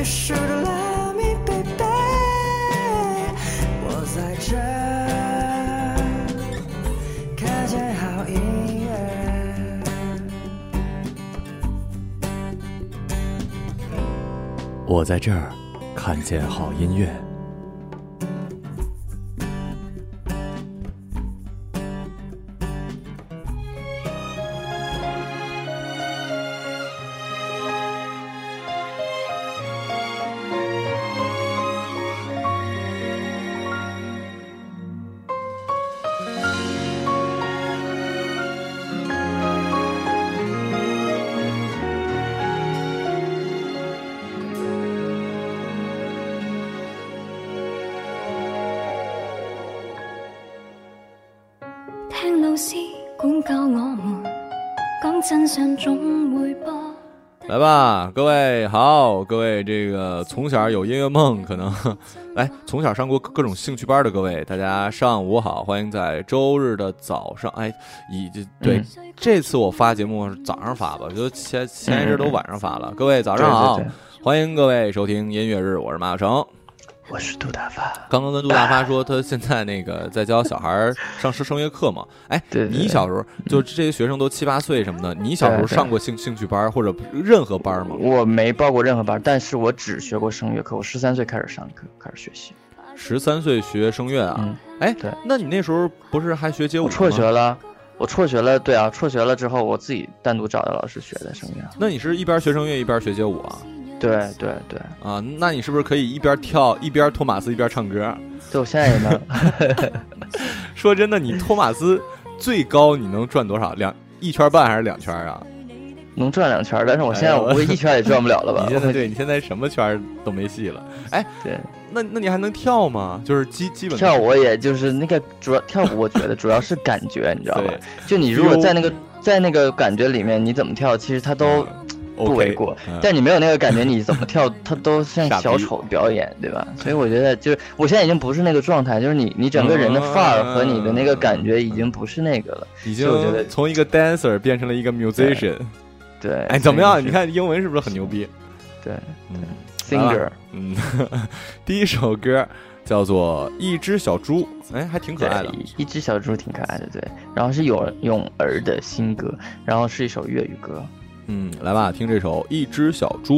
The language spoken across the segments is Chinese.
you should love me baby，我在这看见好音乐。我在这儿看见好音乐。从小有音乐梦，可能来 从小上过各种兴趣班的各位，大家上午好，欢迎在周日的早上，哎，已经对这次我发节目是早上发吧，就前前一阵都晚上发了，各位早上好，欢迎各位收听音乐日，我是马小成。我是杜大发。刚刚跟杜大发说，他现在那个在教小孩上声声乐课嘛。哎，你小时候就这些学生都七八岁什么的，你小时候上过兴兴趣班或者任何班吗？我没报过任何班，但是我只学过声乐课。我十三岁开始上课，开始学习。十三岁学声乐啊？哎，对，那你那时候不是还学街舞？辍学了，我辍学了。对啊，辍学了之后，我自己单独找的老师学的声乐。那你是一边学声乐一边学街舞啊？对对对啊，那你是不是可以一边跳一边托马斯一边唱歌？对，我现在也能。说真的，你托马斯最高你能转多少？两一圈半还是两圈啊？能转两圈，但是我现在我估计一圈也转不了了吧？你现在对你现在什么圈都没戏了。哎，对，那那你还能跳吗？就是基基本跳，我也就是那个主要跳舞，我觉得主要是感觉，你知道吧？就你如果在那个在那个感觉里面，你怎么跳，其实它都。不为过，但你没有那个感觉，你怎么跳，它都像小丑表演，对吧？所以我觉得，就是我现在已经不是那个状态，就是你，你整个人的范儿和你的那个感觉已经不是那个了。已经，我觉得从一个 dancer 变成了一个 musician。对，哎，怎么样？你看英文是不是很牛逼？对，对，singer。嗯，第一首歌叫做《一只小猪》，哎，还挺可爱的。一只小猪挺可爱的，对。然后是泳泳儿的新歌，然后是一首粤语歌。嗯，来吧，听这首《一只小猪》。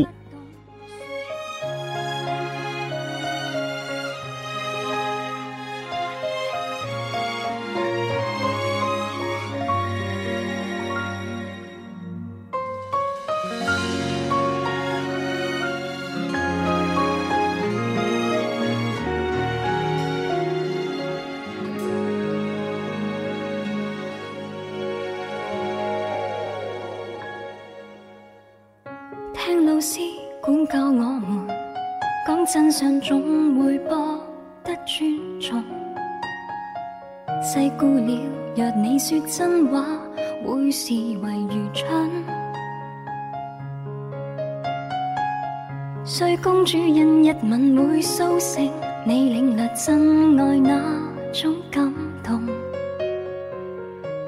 听老师管教我们，讲真相总会博得尊重。世故了，若你说真话，会视为愚蠢。睡公主因一吻会苏醒，你领略真爱那种感动。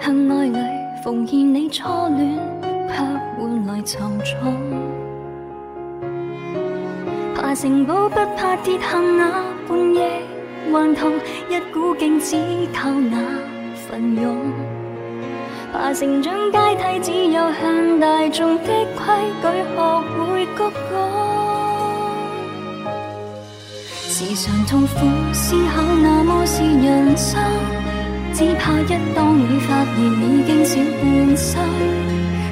向爱侣奉献你初恋，却换来沉重。城堡不怕跌下那半夜幻痛，一股劲只靠那份勇。爬成长阶梯只有向大众的规矩，学会鞠躬。时常痛苦思考，那么是人生，只怕一当你发现已经少半生。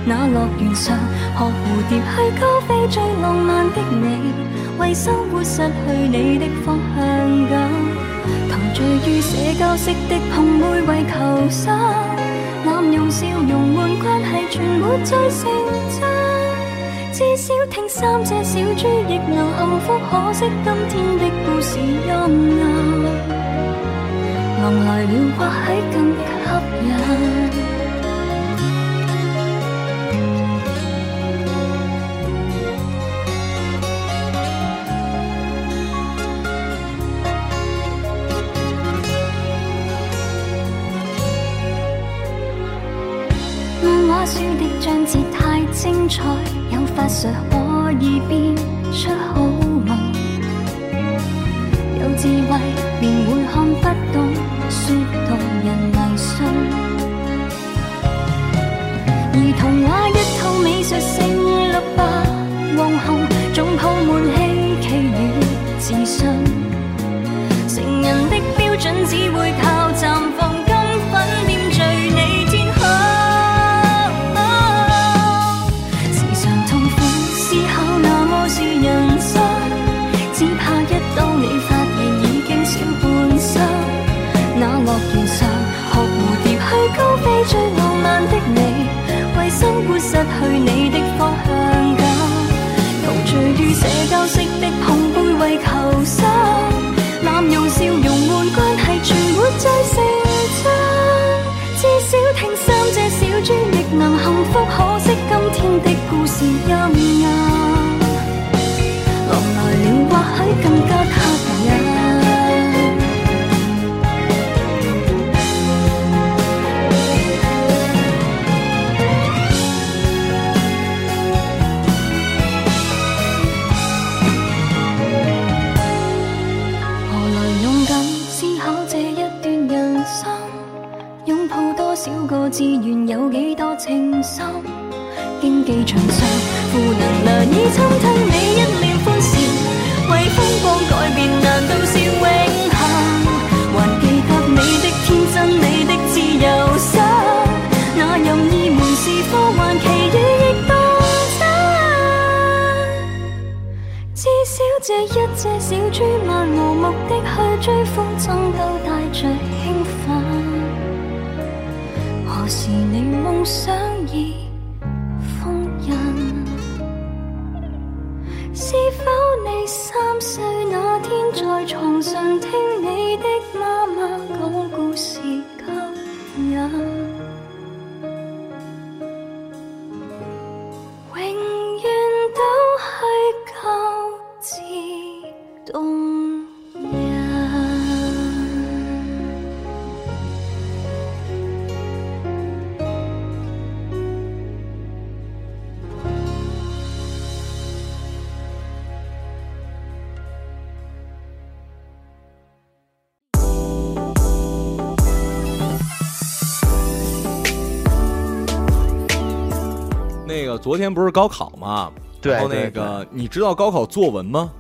那乐园上学蝴蝶去高飞，最浪漫的你。为生活失去你的方向感，陶醉于社交式的碰杯为求生，滥用笑容换关系全没再成真。至少听三只小猪亦能幸福，可惜今天的故事阴暗，狼来了或许更吸引。他书的章节太精彩，有法术可以变出好梦，有智慧便会看不懂说动人迷信，而童话一套美术胜六百王红。失去你的方向感，陶醉于社交式的碰杯，为求生。昨天不是高考吗？对，然后那个，你知道高考作文吗？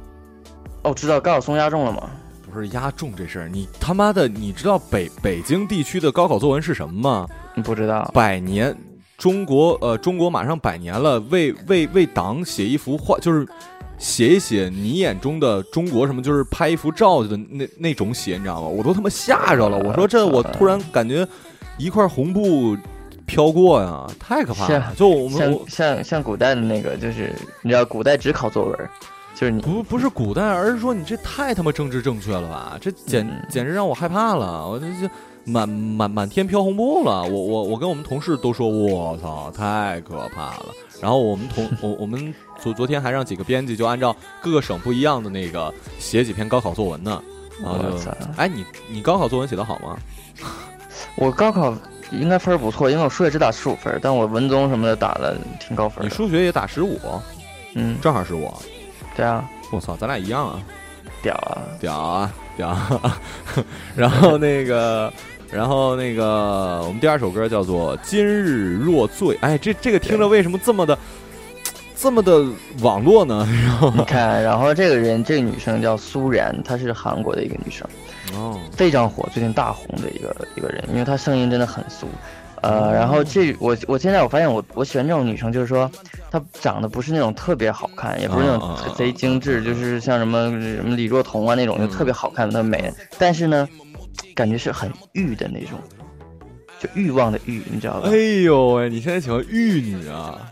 哦，知道，高考松压中了吗？不是压中这事儿，你他妈的，你知道北北京地区的高考作文是什么吗？不知道。百年中国，呃，中国马上百年了，为为为党写一幅画，就是写一写你眼中的中国，什么就是拍一幅照的那那种写，你知道吗？我都他妈吓着了。我说这，我突然感觉一块红布。飘过呀，太可怕了！就我们像像古代的那个，就是你知道，古代只考作文，就是你不不是古代，而是说你这太他妈政治正确了吧？这简简直让我害怕了！我这这满满满天飘红布了，我我我跟我们同事都说我操，太可怕了！然后我们同 我我们昨昨天还让几个编辑就按照各个省不一样的那个写几篇高考作文呢。我操！哎，你你高考作文写的好吗？我高考。应该分儿不错，因为我数学只打十五分，但我文综什么的打的挺高分。你数学也打十五？嗯，正好十五。对啊。我操，咱俩一样啊。屌啊！屌啊！屌。然后那个，然后那个，我们第二首歌叫做《今日若醉》。哎，这这个听着为什么这么的，这么的网络呢？你看，然后这个人，这个女生叫苏然，她是韩国的一个女生。哦，非常火，最近大红的一个一个人，因为她声音真的很俗，呃，然后这我我现在我发现我我喜欢这种女生，就是说她长得不是那种特别好看，也不是那种贼精致，就是像什么什么李若彤啊那种就特别好看的美，但是呢，感觉是很欲的那种，就欲望的欲，你知道吧？哎呦喂，你现在喜欢玉女啊？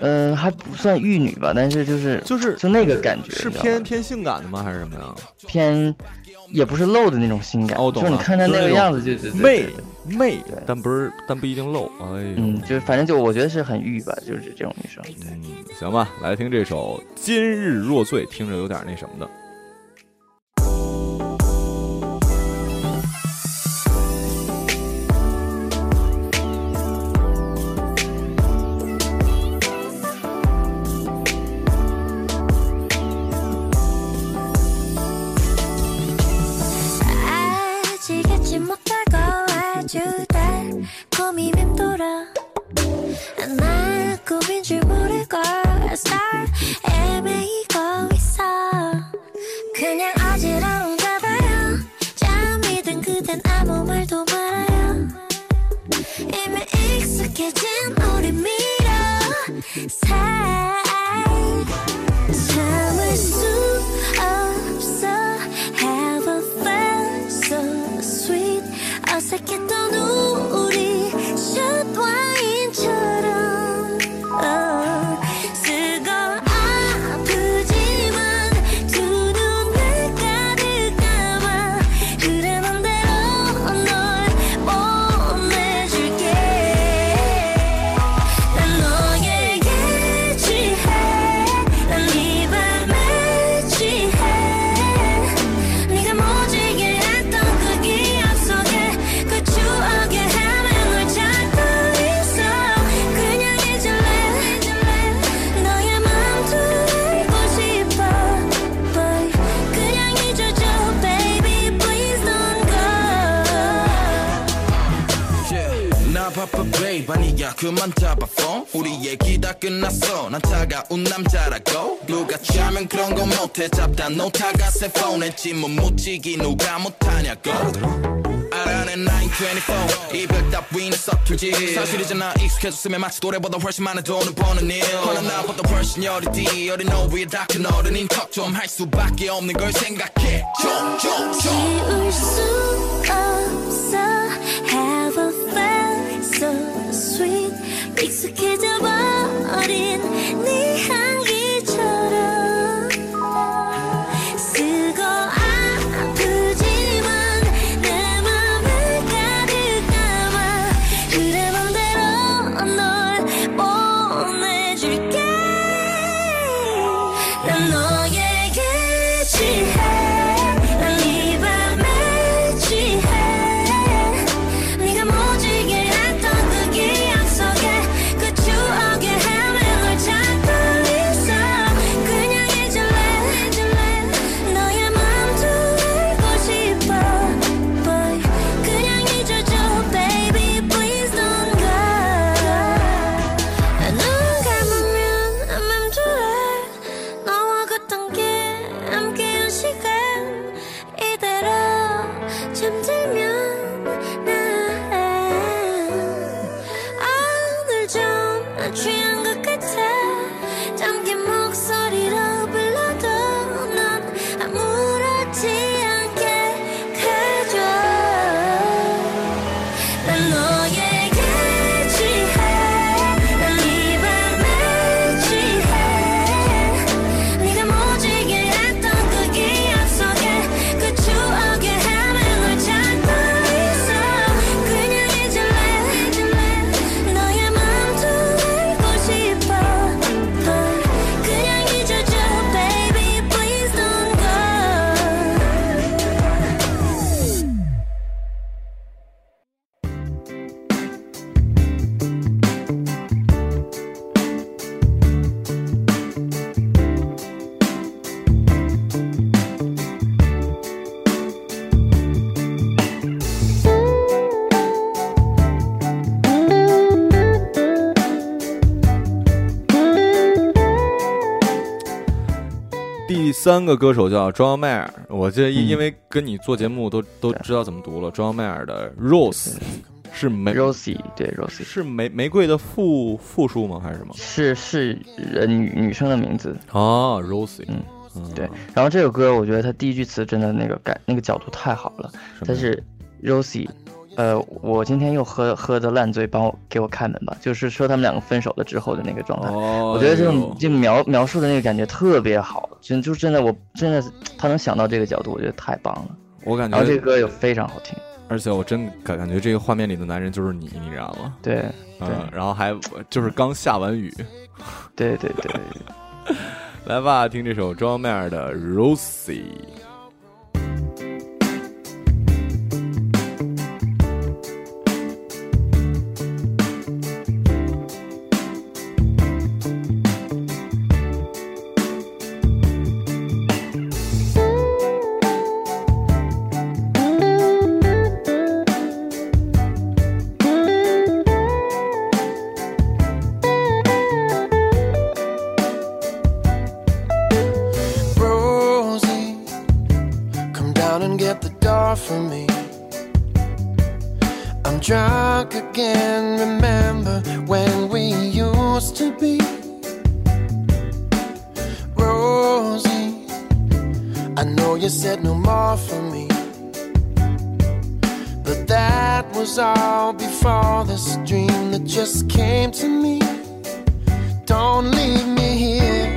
嗯，还不算玉女吧，但是就是就是就那个感觉，是偏偏性感的吗？还是什么呀？偏。也不是露的那种性感，就是你看她那个样子就是媚，媚但不是，但不一定露。嗯，就反正就我觉得是很欲吧，就是这种女生。嗯，行吧，来听这首《今日若醉》，听着有点那什么的。star 이고 있어 그냥 어지러운가 봐요 잠이든 그댄 아무 말도 말요 이미 익숙해진 우리 미러 사 바빠 b a b 아니야 그만 잡아 p 우리 얘기 다 끝났어 난 차가운 남자라고 누가 취면 그런 거 못해 잡다 놓다가 새 p h o n 묻히기 누가 못하냐고 알아내 924 이별 따윈 서툴지 사실이잖아 익숙해졌으면 마치 노래보다 훨씬 많은 돈을 버는 일 허나 나보다 훨씬 여리디 어린 너위에 닥친 어른인 척 좀 할 수밖에 없는 걸 생각해 좀좀좀 지울 수三个歌手叫 a y e 尔，我记得因因为跟你做节目都都知道怎么读了。a y e 尔的 Rose 是玫，Rosie 对 Rosie 是玫玫瑰的复复数吗？还是什么？是是女女生的名字啊，Rosie，嗯，对。然后这首歌，我觉得它第一句词真的那个感那个角度太好了。但是 Rosie，呃，我今天又喝喝的烂醉，帮我给我开门吧。就是说他们两个分手了之后的那个状态，我觉得这种就描描述的那个感觉特别好。真就真的，我真的他能想到这个角度，我觉得太棒了。我感觉，然后这歌也非常好听，而且我真感感觉这个画面里的男人就是你，你知道吗？对，嗯，然后还就是刚下完雨。对对对，来吧，听这首庄妹儿的《Rosie》。be. Rosie, I know you said no more for me. But that was all before this dream that just came to me. Don't leave me here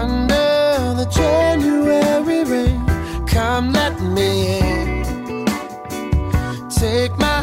under the January rain. Come, let me in. Take my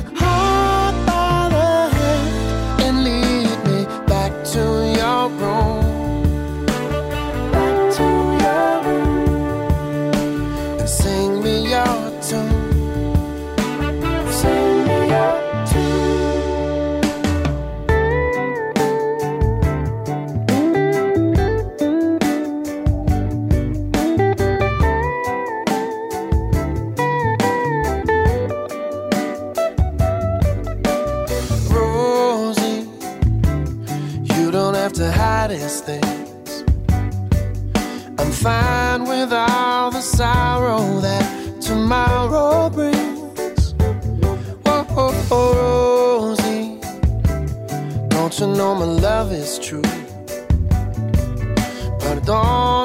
things. I'm fine with all the sorrow that tomorrow brings. Whoa, oh, oh, Rosie, don't you know my love is true? But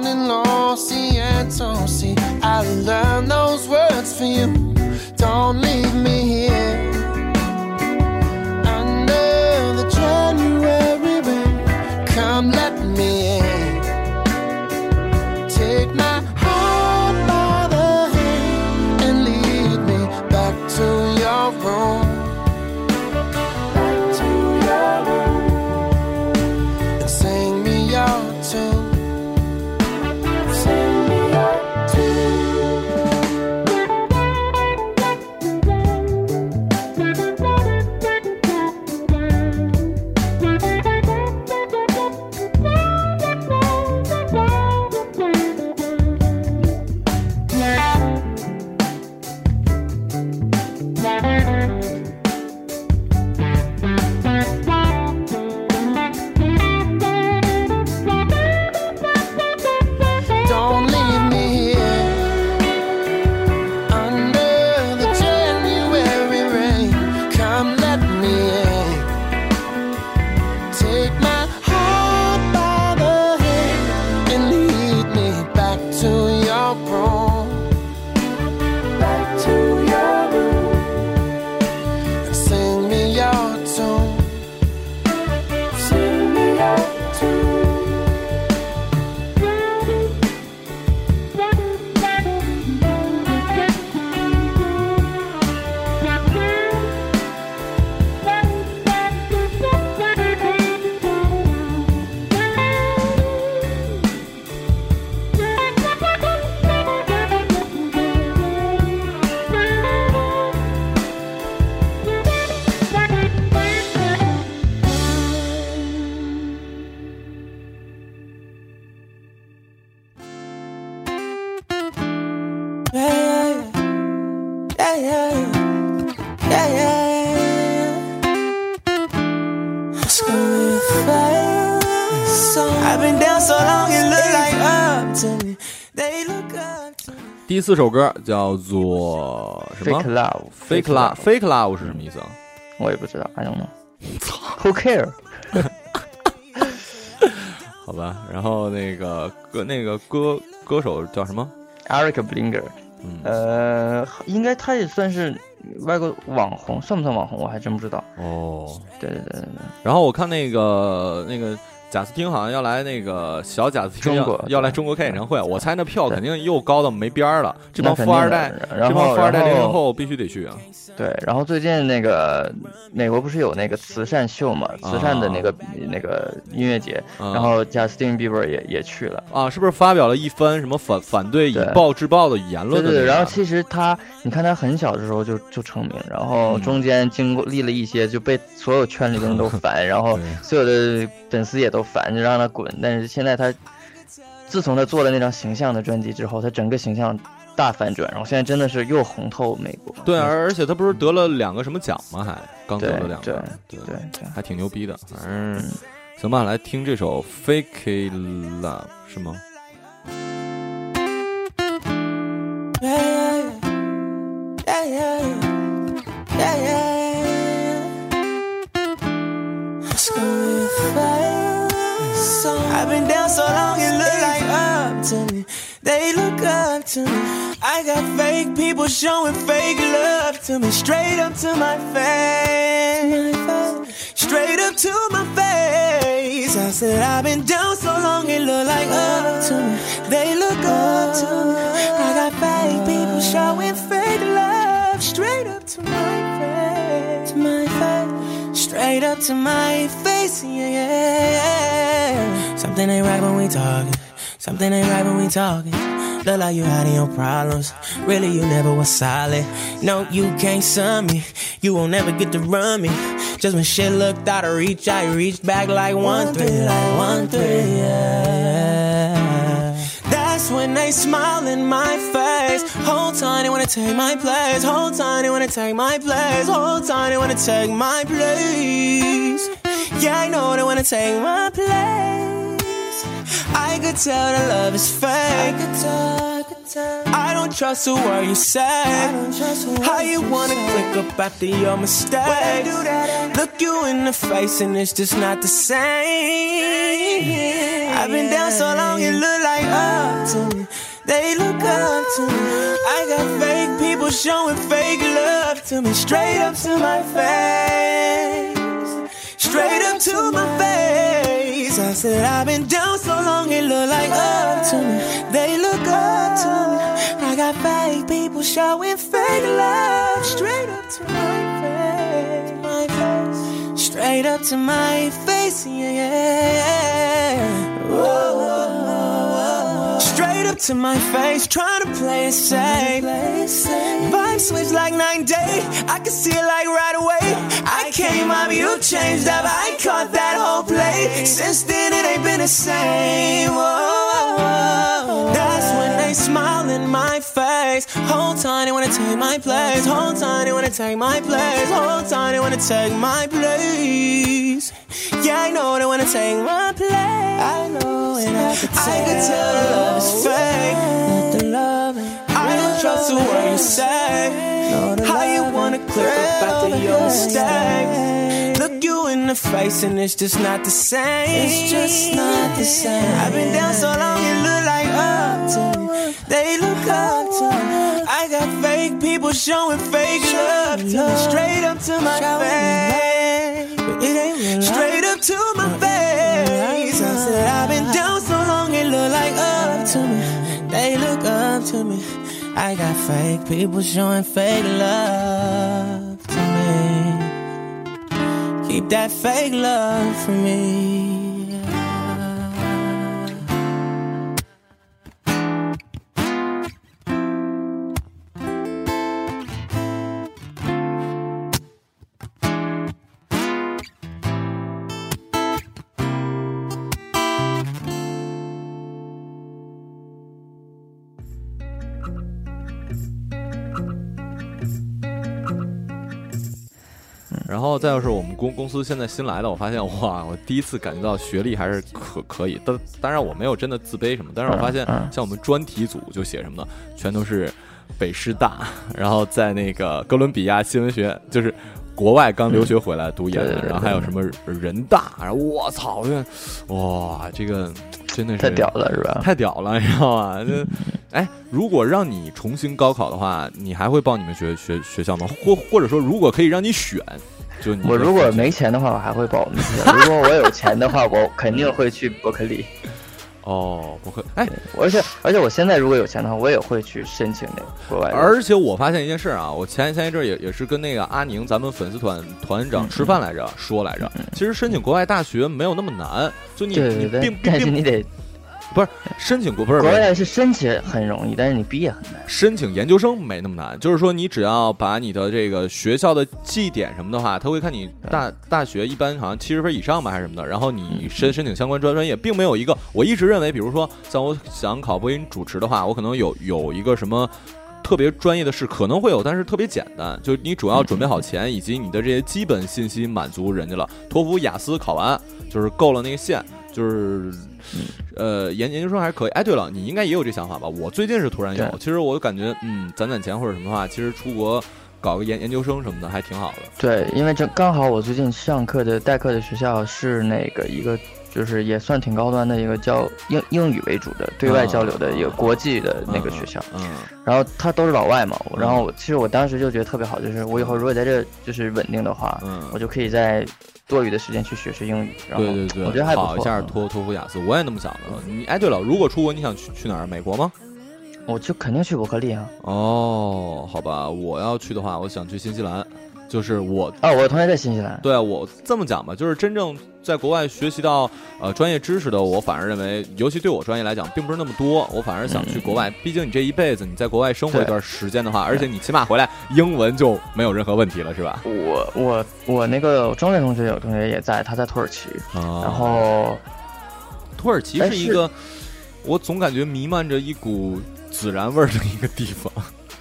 and lo siento, see, I learned those words for you. Don't leave me here 第四首歌叫做什么？Fake Love，Fake Love，Fake Love 是什么意思啊？我也不知道，哎呦妈！Who care？好吧，然后那个歌那个歌歌手叫什么？Eric Blinger。嗯，呃，应该他也算是外国网红，算不算网红？我还真不知道。哦，对对对对对。然后我看那个那个。贾斯汀好像要来那个小贾斯汀要要来中国开演唱会，我猜那票肯定又高到没边儿了。这帮富二代，这帮富二代零零后必须得去啊！对，然后最近那个美国不是有那个慈善秀嘛，慈善的那个那个音乐节，然后贾斯汀·比伯也也去了啊，是不是发表了一番什么反反对以暴制暴的言论的？对对，然后其实他，你看他很小的时候就就成名，然后中间经历了一些，就被所有圈里的人都 烦，然后所有的粉丝也都。烦就让他滚，但是现在他，自从他做了那张形象的专辑之后，他整个形象大反转，然后现在真的是又红透美国。对而而且他不是得了两个什么奖吗？还刚得了两个，对，还挺牛逼的。反正行吧，来听这首《Fake Love》是吗？I've been down so long, it look like up to me. They look up to me. I got fake people showing fake love to me, straight up to my face, straight up to my face. I said I've been down so long, it look like up to me. They look up to me. I got fake people showing fake love, straight up to my face, to my face, straight up to my face. yeah. yeah, yeah. Something ain't right when we talking. Something ain't right when we talking. Look like you hiding your problems. Really, you never was solid. No, you can't sum me. You won't ever get to run me. Just when shit looked out of reach, I reached back like one three, like one three. Yeah. That's when they smile in my face. Whole time they wanna take my place. Whole time they wanna take my place. Whole time they wanna take my place. Yeah, I know they wanna take my place. I could tell the love is fake. I, could tell, I, could tell. I don't trust a word you say. How you, wanna say. click up after your mistake? Look you in the face and it's just not the same. I've been down so long it look like up to me. They look up to me. I got fake people showing fake love to me, straight up to my face, straight up to my face said I've been down so long it look like up to me. They look up to me. I got fake people showing fake love straight up to my face, straight up to my face, yeah. yeah. Whoa up to my face, trying to play it safe. Vibe switch like nine day, I can see it like right away. I came up, you changed up, I caught that whole play. Since then it ain't been the same. Whoa. That's when they smile in my face. Whole time they wanna take my place. Whole time they wanna take my place. Whole time they wanna take my place. Yeah, I know they wanna take my place. I know, and I could tell, I could tell the love is fake. Not the love. I don't trust a word you say. How you wanna clear up after your mistakes? Look you in the face, and it's just not the same. It's just not the same. I've been down so long, you look like up They look up I got fake people showing fake love, me. straight up to my face. Straight to my face. I said, I've been down so long, it look like up to me. They look up to me. I got fake people showing fake love to me. Keep that fake love from me. 然后，再就是我们公公司现在新来的，我发现哇，我第一次感觉到学历还是可可以。但当然我没有真的自卑什么，但是我发现像我们专题组就写什么，全都是北师大，然后在那个哥伦比亚新闻学，就是国外刚留学回来读研，然后还有什么人大，我操，这哇，这个真的是太屌了，是吧？太屌了，你知道吗？哎，如果让你重新高考的话，你还会报你们学学学校吗？或或者说，如果可以让你选？我如果没钱的话，我还会报名；如果我有钱的话，我肯定会去伯克利。哦，不会，哎，而且而且，我现在如果有钱的话，我也会去申请那个国外。而且我发现一件事啊，我前前一阵儿也也是跟那个阿宁，咱们粉丝团团长吃饭来着，说来着，其实申请国外大学没有那么难，就你你并并你得。不是申请国不是国外是申请很容易，但是你毕业很难。申请研究生没那么难，就是说你只要把你的这个学校的绩点什么的话，他会看你大大学一般好像七十分以上吧还是什么的，然后你申申请相关专专业，并没有一个我一直认为，比如说像我想考播音主持的话，我可能有有一个什么特别专业的事可能会有，但是特别简单，就是你主要准备好钱以及你的这些基本信息满足人家了，托福雅思考完就是够了那个线。就是，呃，研研究生还是可以。哎，对了，你应该也有这想法吧？我最近是突然有，其实我感觉，嗯，攒攒钱或者什么的话，其实出国搞个研研究生什么的还挺好的。对，因为这刚好我最近上课的代课的学校是那个一个，就是也算挺高端的一个教英英语为主的对外交流的一个国际的那个学校。嗯。然后他都是老外嘛，然后其实我当时就觉得特别好，就是我以后如果在这就是稳定的话，嗯，我就可以在。多余的时间去学学英语，然后考一下托托福、雅思。我也那么想的。你哎，对了，如果出国，你想去去哪儿？美国吗？我就肯定去伯克利啊。哦，好吧，我要去的话，我想去新西兰。就是我啊，我的同学在新西兰。对我这么讲吧，就是真正在国外学习到呃专业知识的，我反而认为，尤其对我专业来讲，并不是那么多。我反而想去国外，毕竟你这一辈子你在国外生活一段时间的话，而且你起码回来英文就没有任何问题了，是吧？我我我那个中学同学有同学也在，他在土耳其，然后土耳其是一个，我总感觉弥漫着一股孜然味的一个地方。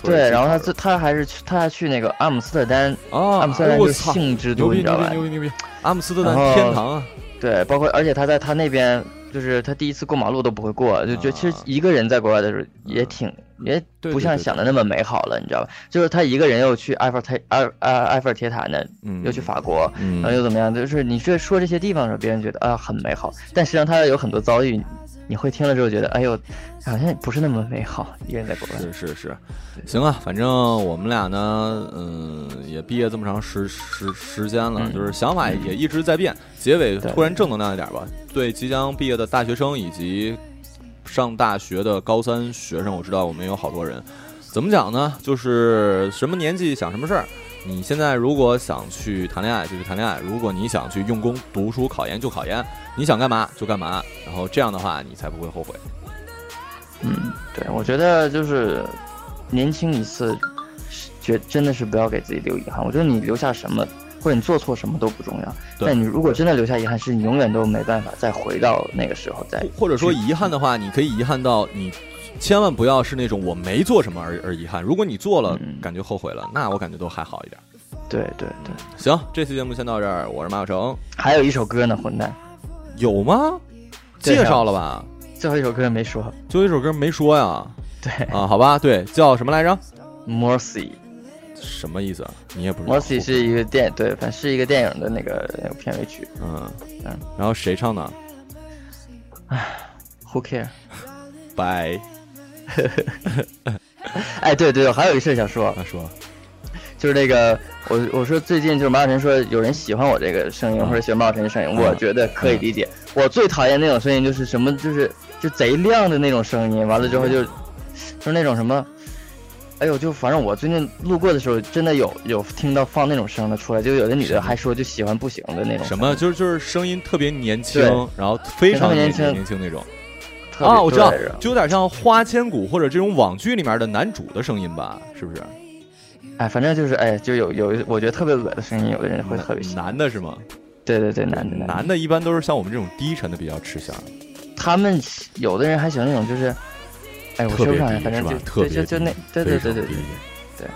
对，然后他自他还是去他去那个阿姆斯特丹，阿姆斯特丹就兴致都逼牛逼！阿姆斯特丹天堂啊！对，包括而且他在他那边，就是他第一次过马路都不会过，就觉得其实一个人在国外的时候也挺也不像想的那么美好了，你知道吧？就是他一个人又去埃菲尔铁埃埃埃菲尔铁塔呢，又去法国，然后又怎么样？就是你这说这些地方的时候，别人觉得啊很美好，但实际上他有很多遭遇。你会听了之后觉得，哎呦，好像不是那么美好。一个人在国外是是是，行啊，反正我们俩呢，嗯，也毕业这么长时时时间了，就是想法也一直在变。结尾突然正能量一点吧，对即将毕业的大学生以及上大学的高三学生，我知道我们有好多人，怎么讲呢？就是什么年纪想什么事儿。你现在如果想去谈恋爱就去谈恋爱，如果你想去用功读书考研就考研，你想干嘛就干嘛，然后这样的话你才不会后悔。嗯，对，我觉得就是年轻一次，觉真的是不要给自己留遗憾。我觉得你留下什么或者你做错什么都不重要，但你如果真的留下遗憾，是你永远都没办法再回到那个时候再。或者说遗憾的话，你可以遗憾到你。千万不要是那种我没做什么而而遗憾。如果你做了，感觉后悔了，那我感觉都还好一点。对对对，行，这期节目先到这儿。我是马小成。还有一首歌呢，混蛋。有吗？介绍了吧？最后一首歌没说。最后一首歌没说呀？对啊，好吧，对，叫什么来着？Mercy。什么意思？你也不知。道。Mercy 是一个电，对，反是一个电影的那个片尾曲。嗯嗯。然后谁唱的？唉，Who care？Bye。呵呵呵，哎，对对，还有一事想说，说，就是那个，我我说最近就是马小晨说有人喜欢我这个声音或者喜欢马小晨的声音，我觉得可以理解。我最讨厌那种声音，就是什么就是就贼亮的那种声音，完了之后就就那种什么，哎呦，就反正我最近路过的时候，真的有有听到放那种声的出来，就有的女的还说就喜欢不行的那种。什么？就是就是声音特别年轻，然后非常年轻年轻那种。啊，我知道，就有点像《花千骨》或者这种网剧里面的男主的声音吧，是不是？哎，反正就是哎，就有有，我觉得特别恶的声音，有的人会特别。男的是吗？对对对，男的男的，一般都是像我们这种低沉的比较吃香。他们有的人还喜欢那种就是，哎，我听不上来，反正就特别低，对对对，对，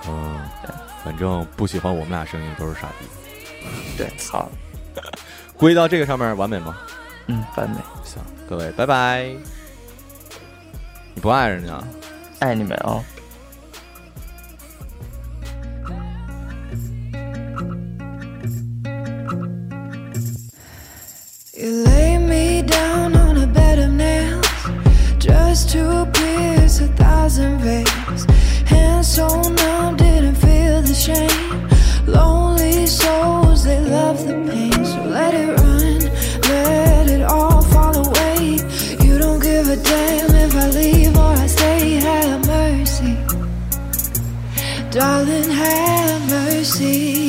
嗯，对，反正不喜欢我们俩声音都是傻逼。对，好，归 到这个上面完美吗？嗯，完美。行，各位拜拜。你不爱人家？爱你们哦。 You lay me down on a bed of nails just to pierce a thousand veins. Hands so numb, didn't feel the shame. Lonely Darling, have mercy.